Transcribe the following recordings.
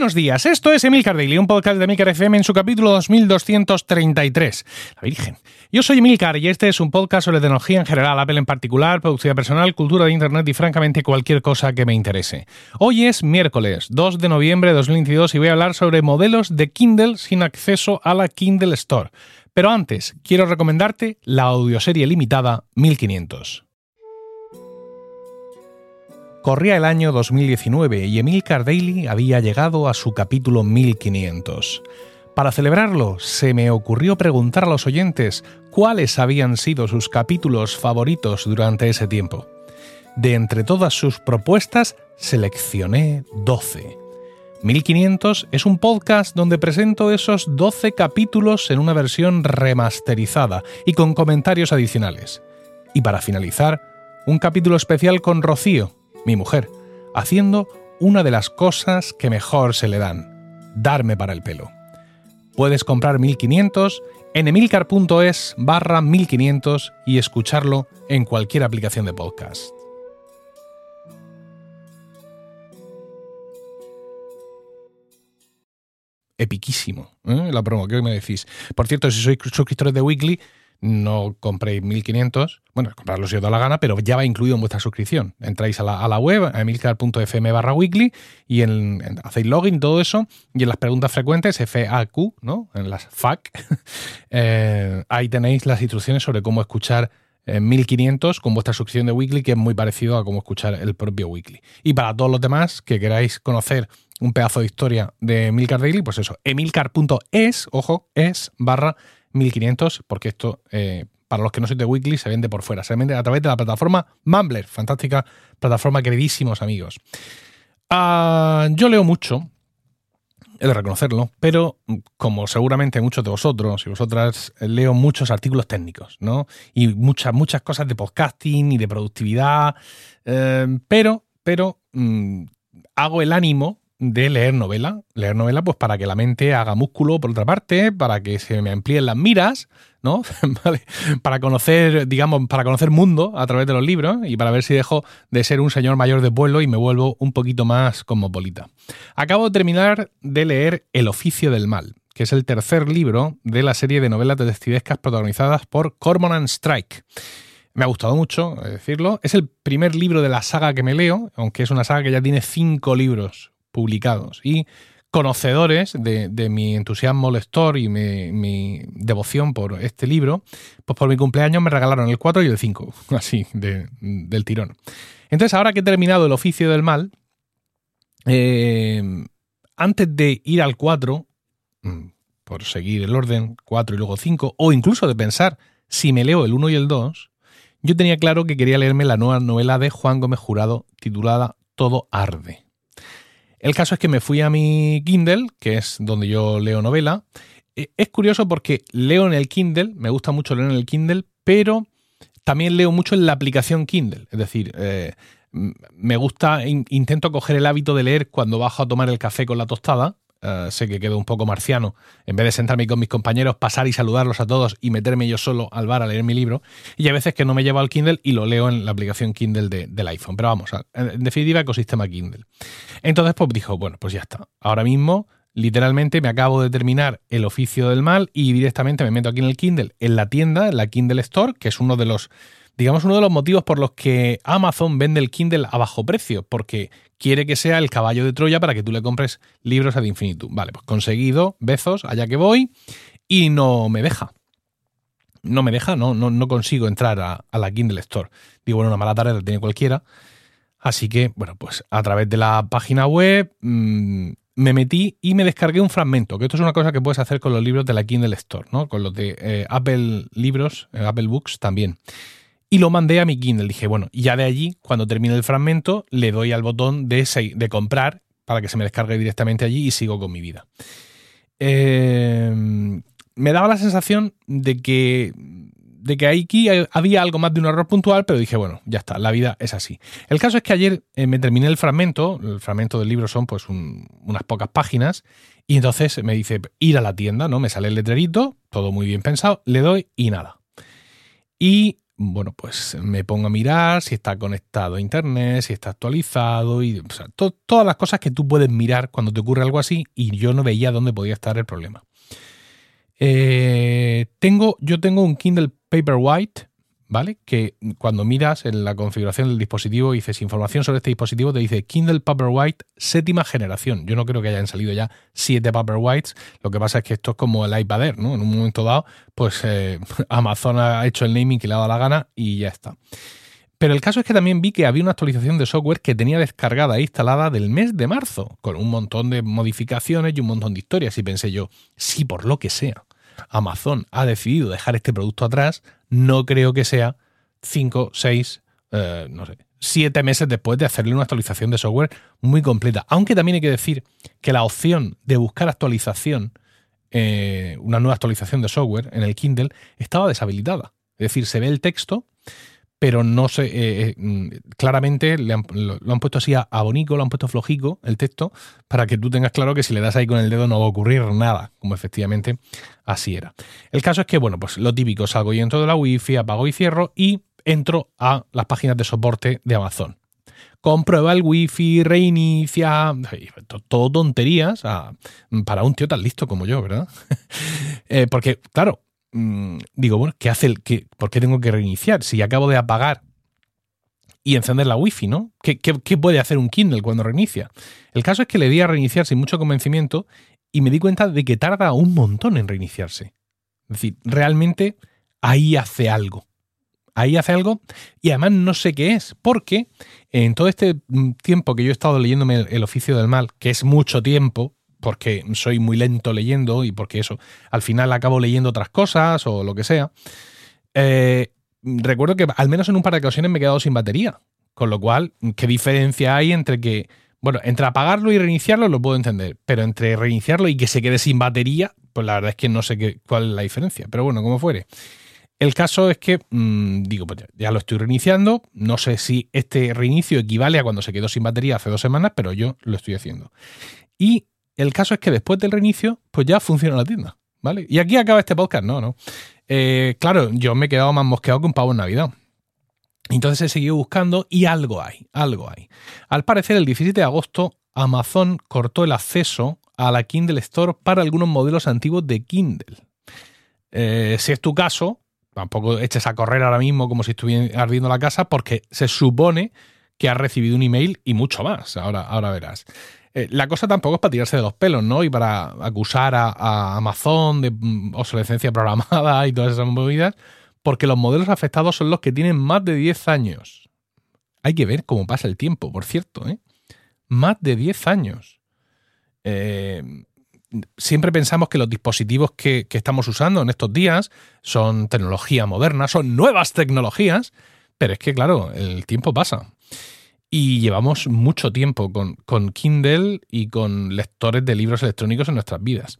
Buenos días, esto es Emilcar Daily, un podcast de Emilcar FM en su capítulo 2233. La Virgen. Yo soy Emilcar y este es un podcast sobre tecnología en general, Apple en particular, productividad personal, cultura de Internet y francamente cualquier cosa que me interese. Hoy es miércoles 2 de noviembre de 2022 y voy a hablar sobre modelos de Kindle sin acceso a la Kindle Store. Pero antes, quiero recomendarte la audioserie limitada 1500. Corría el año 2019 y Emilcar Daily había llegado a su capítulo 1500. Para celebrarlo, se me ocurrió preguntar a los oyentes cuáles habían sido sus capítulos favoritos durante ese tiempo. De entre todas sus propuestas, seleccioné 12. 1500 es un podcast donde presento esos 12 capítulos en una versión remasterizada y con comentarios adicionales. Y para finalizar, un capítulo especial con Rocío, mi mujer, haciendo una de las cosas que mejor se le dan, darme para el pelo. Puedes comprar 1500 en emilcar.es barra 1500 y escucharlo en cualquier aplicación de podcast. Epiquísimo, ¿eh? la promo, ¿qué me decís? Por cierto, si sois suscriptores de Weekly, no compréis 1500, bueno, comprarlo si os da la gana, pero ya va incluido en vuestra suscripción. Entráis a la, web, a emilcar.fm barra weekly, y en, hacéis login, todo eso, y en las preguntas frecuentes, FAQ, ¿no? En las FAQ, eh, ahí tenéis las instrucciones sobre cómo escuchar 1500 eh, con vuestra suscripción de Weekly, que es muy parecido a cómo escuchar el propio Weekly. Y para todos los demás que queráis conocer un pedazo de historia de Emilcar Daily, pues eso, emilcar.es, ojo, es barra 1500, porque esto, eh, para los que no sois de Weekly, se vende por fuera. Se vende a través de la plataforma Mumbler, fantástica plataforma, queridísimos amigos. Ah, yo leo mucho, he de reconocerlo, pero como seguramente muchos de vosotros y vosotras, leo muchos artículos técnicos, ¿no? Y muchas, muchas cosas de podcasting y de productividad, eh, pero, pero mm, hago el ánimo de leer novela. Leer novela, pues para que la mente haga músculo, por otra parte, para que se me amplíen las miras, ¿no? Para conocer, digamos, para conocer mundo a través de los libros y para ver si dejo de ser un señor mayor de pueblo y me vuelvo un poquito más cosmopolita. Acabo de terminar de leer El oficio del mal, que es el tercer libro de la serie de novelas detectivescas protagonizadas por Cormoran Strike. Me ha gustado mucho decirlo. Es el primer libro de la saga que me leo, aunque es una saga que ya tiene cinco libros publicados. Y conocedores de, mi entusiasmo lector y mi, devoción por este libro, pues por mi cumpleaños me regalaron el 4 y el 5, así, del tirón. Entonces, ahora que he terminado el oficio del mal, eh, antes de ir al 4, mm, por seguir el orden 4 y luego 5, o incluso de pensar si me leo el 1 y el 2, yo tenía claro que quería leerme la nueva novela de Juan Gómez Jurado titulada Todo arde. El caso es que me fui a mi Kindle, que es donde yo leo novela. Eh, es curioso porque leo en el Kindle, me gusta mucho leer en el Kindle, pero también leo mucho en la aplicación Kindle. Es decir, eh, me gusta, intento coger el hábito de leer cuando bajo a tomar el café con la tostada eh, sé que quedo un poco marciano, en vez de sentarme con mis compañeros, pasar y saludarlos a todos y meterme yo solo al bar a leer mi libro. Y a veces que no me llevo al Kindle y lo leo en la aplicación Kindle del iPhone. Pero vamos, en definitiva, ecosistema Kindle. Entonces, pues dijo, bueno, pues ya está. Ahora mismo, literalmente, me acabo de terminar el oficio del mal y directamente me meto aquí en el Kindle, en la tienda, en la Kindle Store, que es uno de los digamos, uno de los motivos por los que Amazon vende el Kindle a bajo precio, porque quiere que sea el caballo de Troya para que tú le compres libros ad infinitum. Vale, pues conseguido, besos, allá que voy, y no me deja. No me deja, no, no, no consigo entrar a, la Kindle Store. Digo, bueno, una mala tarde la tiene cualquiera. Así que, bueno, pues a través de la página web mm, me metí y me descargué un fragmento, que esto es una cosa que puedes hacer con los libros de la Kindle Store, ¿no? Con los de eh, Apple Libros, eh, Apple Books también y lo mandé a mi Kindle. Dije, bueno, ya de allí, cuando termine el fragmento, le doy al botón de, de comprar para que se me descargue directamente allí y sigo con mi vida. Eh, me daba la sensación de que, de que aquí había algo más de un error puntual, pero dije, bueno, ya está, la vida es así. El caso es que ayer eh, me terminé el fragmento, el fragmento del libro son pues unas pocas páginas, y entonces me dice ir a la tienda, ¿no? Me sale el letrerito, todo muy bien pensado, le doy y nada. Y bueno, pues me pongo a mirar si está conectado a internet, si está actualizado y todas las cosas que tú puedes mirar cuando te ocurre algo así y yo no veía dónde podía estar el problema. Eh, tengo, yo tengo un Kindle Paperwhite ¿vale? Que cuando miras en la configuración del dispositivo y dices información sobre este dispositivo, te dice Kindle Paperwhite séptima generación. Yo no creo que hayan salido ya siete Paperwhites. Lo que pasa es que esto es como el iPad Air, ¿no? En un momento dado, pues eh, Amazon ha hecho el naming que le ha dado la gana y ya está. Pero el caso es que también vi que había una actualización de software que tenía descargada e instalada del mes de marzo, con un montón de modificaciones y un montón de historias. Y pensé yo, si por lo que sea Amazon ha decidido dejar este producto atrás, no creo que sea 5, 6, eh, no sé, 7 meses después de hacerle una actualización de software muy completa. Aunque también hay que decir que la opción de buscar actualización, eh, una nueva actualización de software en el Kindle, estaba deshabilitada. Es decir, se ve el texto, pero no sé, eh, eh, mm, claramente lo, han puesto así a, bonico, lo han puesto flojico el texto, para que tú tengas claro que si le das ahí con el dedo no va a ocurrir nada, como efectivamente así era. El caso es que, bueno, pues lo típico, salgo y entro de la wifi, apago y cierro y entro a las páginas de soporte de Amazon. Comprueba el wifi, reinicia, todo tonterías para un tío tan listo como yo, ¿verdad? Eh, porque, claro, Mm, digo, bueno, ¿qué hace el, qué, ¿por qué tengo que reiniciar? Si acabo de apagar y encender la wifi, ¿no? ¿Qué, ¿Qué, puede hacer un Kindle cuando reinicia? El caso es que le di a reiniciar sin mucho convencimiento y me di cuenta de que tarda un montón en reiniciarse. Es decir, realmente ahí hace algo. Ahí hace algo y además no sé qué es, porque en todo este mm, tiempo que yo he estado leyéndome el oficio del mal, que es mucho tiempo, porque soy muy lento leyendo y porque eso, al final acabo leyendo otras cosas o lo que sea. Eh, recuerdo que al menos en un par de ocasiones me he quedado sin batería. Con lo cual, ¿qué diferencia hay entre que, bueno, entre apagarlo y reiniciarlo lo puedo entender, pero entre reiniciarlo y que se quede sin batería, pues la verdad es que no sé qué, cuál es la diferencia. Pero bueno, como fuere. El caso es que, mm, digo, pues ya, lo estoy reiniciando. No sé si este reinicio equivale a cuando se quedó sin batería hace dos semanas, pero yo lo estoy haciendo. Y el caso es que después del reinicio, pues ya funciona la tienda. ¿Vale? Y aquí acaba este podcast, no, no. Eh, claro, yo me he quedado más mosqueado que un pavo en Navidad. Entonces he seguido buscando y algo hay, algo hay. Al parecer, el 17 de agosto, Amazon cortó el acceso a la Kindle Store para algunos modelos antiguos de Kindle. Eh, si es tu caso, tampoco eches a correr ahora mismo como si estuviera ardiendo la casa, porque se supone que has recibido un email y mucho más. Ahora, ahora verás. Eh, la cosa tampoco es para tirarse de los pelos, ¿no? Y para acusar a, Amazon de mm, obsolescencia programada y todas esas movidas, porque los modelos afectados son los que tienen más de 10 años. Hay que ver cómo pasa el tiempo, por cierto, ¿eh? Más de 10 años. Eh, siempre pensamos que los dispositivos que, que, estamos usando en estos días son tecnología moderna, son nuevas tecnologías, pero es que, claro, el tiempo pasa. Y llevamos mucho tiempo con, Kindle y con lectores de libros electrónicos en nuestras vidas.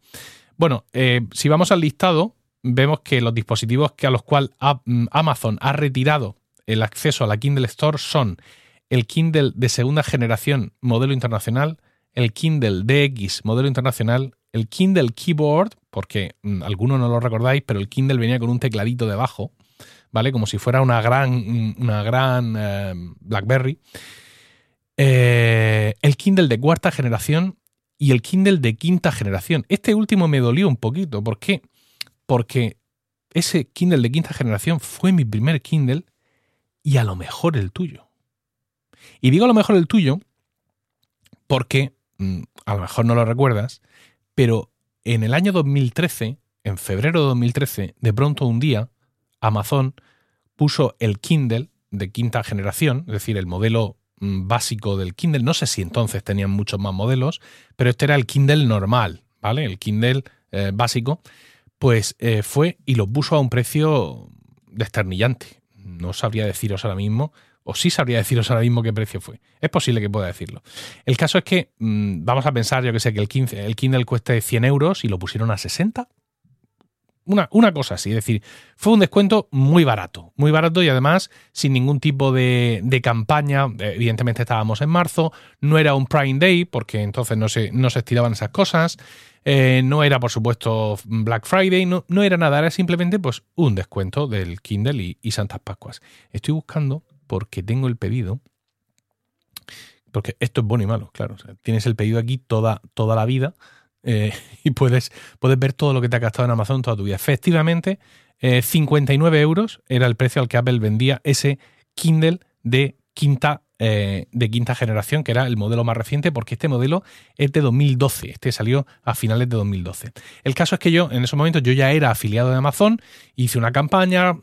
Bueno, eh, si vamos al listado, vemos que los dispositivos que a los cuales mm, Amazon ha retirado el acceso a la Kindle Store son el Kindle de segunda generación modelo internacional, el Kindle DX modelo internacional, el Kindle Keyboard, porque mm, algunos no lo recordáis, pero el Kindle venía con un tecladito debajo, ¿vale? Como si fuera una gran, mm, una gran eh, BlackBerry. Eh, el Kindle de cuarta generación y el Kindle de quinta generación. Este último me dolió un poquito. ¿Por qué? Porque ese Kindle de quinta generación fue mi primer Kindle y a lo mejor el tuyo. Y digo a lo mejor el tuyo porque, mm, a lo mejor no lo recuerdas, pero en el año 2013, en febrero de 2013, de pronto un día, Amazon puso el Kindle de quinta generación, es decir, el modelo básico del Kindle. No sé si entonces tenían muchos más modelos, pero este era el Kindle normal, ¿vale? El Kindle eh, básico. Pues eh, fue y lo puso a un precio desternillante. No sabría deciros ahora mismo, o sí sabría deciros ahora mismo qué precio fue. Es posible que pueda decirlo. El caso es que mm, vamos a pensar, yo que sé, que el, 15, el Kindle cueste 100 euros y lo pusieron a 60 una, cosa así, es decir, fue un descuento muy barato, muy barato y además sin ningún tipo de, campaña. Evidentemente estábamos en marzo, no era un Prime Day porque entonces no se, no se estiraban esas cosas. Eh, no era, por supuesto, Black Friday, no, no, era nada, era simplemente pues, un descuento del Kindle y, Santas Pascuas. Estoy buscando porque tengo el pedido. Porque esto es bueno y malo, claro. tienes el pedido aquí toda, toda la vida eh, y puedes, puedes ver todo lo que te ha gastado en Amazon toda tu vida. Efectivamente, 59 eh, euros era el precio al que Apple vendía ese Kindle de quinta, eh, de quinta generación, que era el modelo más reciente, porque este modelo es de 2012, este salió a finales de 2012. El caso es que yo, en esos momentos, yo ya era afiliado de Amazon, hice una campaña,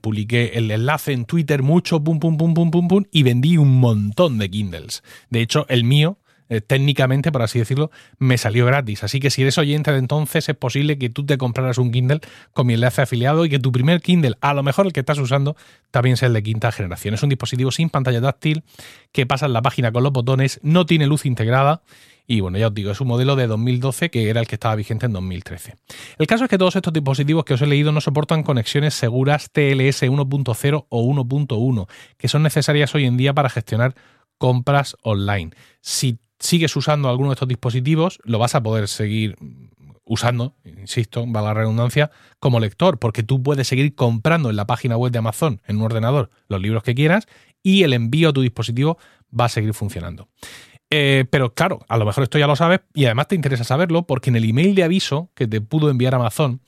publiqué el enlace en Twitter mucho, pum, pum, pum, pum, pum, pum, y vendí un montón de Kindles. De hecho, el mío eh, técnicamente, por así decirlo, me salió gratis. Así que si eres oyente de entonces, es posible que tú te compraras un Kindle con mi enlace afiliado y que tu primer Kindle, a lo mejor el que estás usando, también sea el de quinta generación. Es un dispositivo sin pantalla táctil que pasa en la página con los botones, no tiene luz integrada. Y bueno, ya os digo, es un modelo de 2012 que era el que estaba vigente en 2013. El caso es que todos estos dispositivos que os he leído no soportan conexiones seguras TLS 1.0 o 1.1, que son necesarias hoy en día para gestionar compras online. Si sigues usando alguno de estos dispositivos, lo vas a poder seguir usando, insisto, va la redundancia, como lector, porque tú puedes seguir comprando en la página web de Amazon, en un ordenador, los libros que quieras y el envío a tu dispositivo va a seguir funcionando. Eh, pero claro, a lo mejor esto ya lo sabes y además te interesa saberlo porque en el email de aviso que te pudo enviar Amazon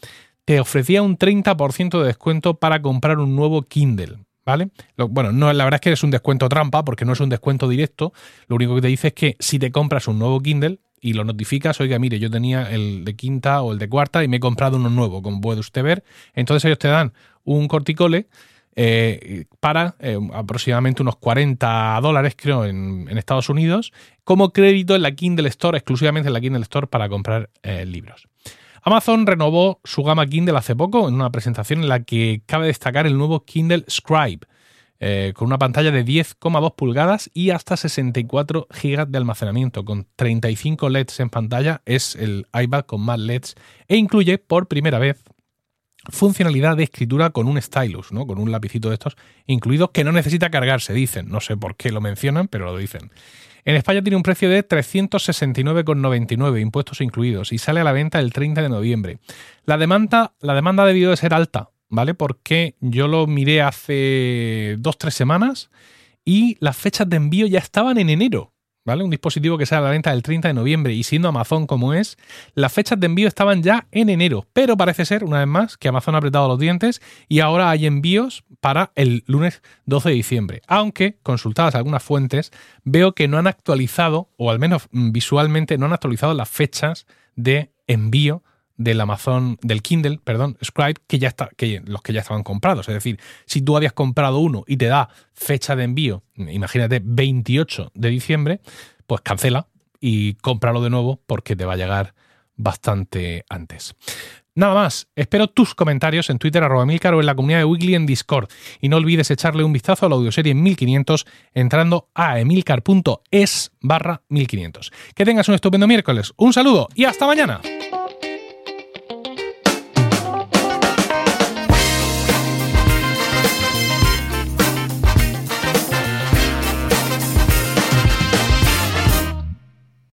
te ofrecía un 30% de descuento para comprar un nuevo Kindle. ¿Vale? bueno, no, la verdad es que es un descuento trampa porque no es un descuento directo. Lo único que te dice es que si te compras un nuevo Kindle y lo notificas, oiga, mire, yo tenía el de quinta o el de cuarta y me he comprado uno nuevo, como puede usted ver. Entonces ellos te dan un corticole eh, para eh, aproximadamente unos 40 dólares, creo, en, Estados Unidos, como crédito en la Kindle Store, exclusivamente en la Kindle Store para comprar eh, libros. Amazon renovó su gama Kindle hace poco en una presentación en la que cabe destacar el nuevo Kindle Scribe, eh, con una pantalla de 10,2 pulgadas y hasta 64 GB de almacenamiento, con 35 LEDs en pantalla, es el iPad con más LEDs e incluye por primera vez funcionalidad de escritura con un stylus, ¿no? con un lapicito de estos incluido que no necesita cargarse, dicen. No sé por qué lo mencionan, pero lo dicen. En España tiene un precio de 369,99, impuestos incluidos, y sale a la venta el 30 de noviembre. La demanda, la demanda debió de ser alta, ¿vale? Porque yo lo miré hace dos, tres semanas y las fechas de envío ya estaban en enero. ¿Vale? Un dispositivo que sale a la venta el 30 de noviembre y siendo Amazon como es, las fechas de envío estaban ya en enero, pero parece ser, una vez más, que Amazon ha apretado los dientes y ahora hay envíos para el lunes 12 de diciembre. Aunque, consultadas algunas fuentes, veo que no han actualizado, o al menos visualmente no han actualizado las fechas de envío del Amazon, del Kindle, perdón, Scribe, que ya está, que los que ya estaban comprados. Es decir, si tú habías comprado uno y te da fecha de envío, imagínate 28 de diciembre, pues cancela y cómpralo de nuevo porque te va a llegar bastante antes. Nada más, espero tus comentarios en Twitter arroba Milcar o en la comunidad de Weekly en Discord. Y no olvides echarle un vistazo a la audioserie 1500 entrando a emilcar.es barra 1500. Que tengas un estupendo miércoles, un saludo y hasta mañana.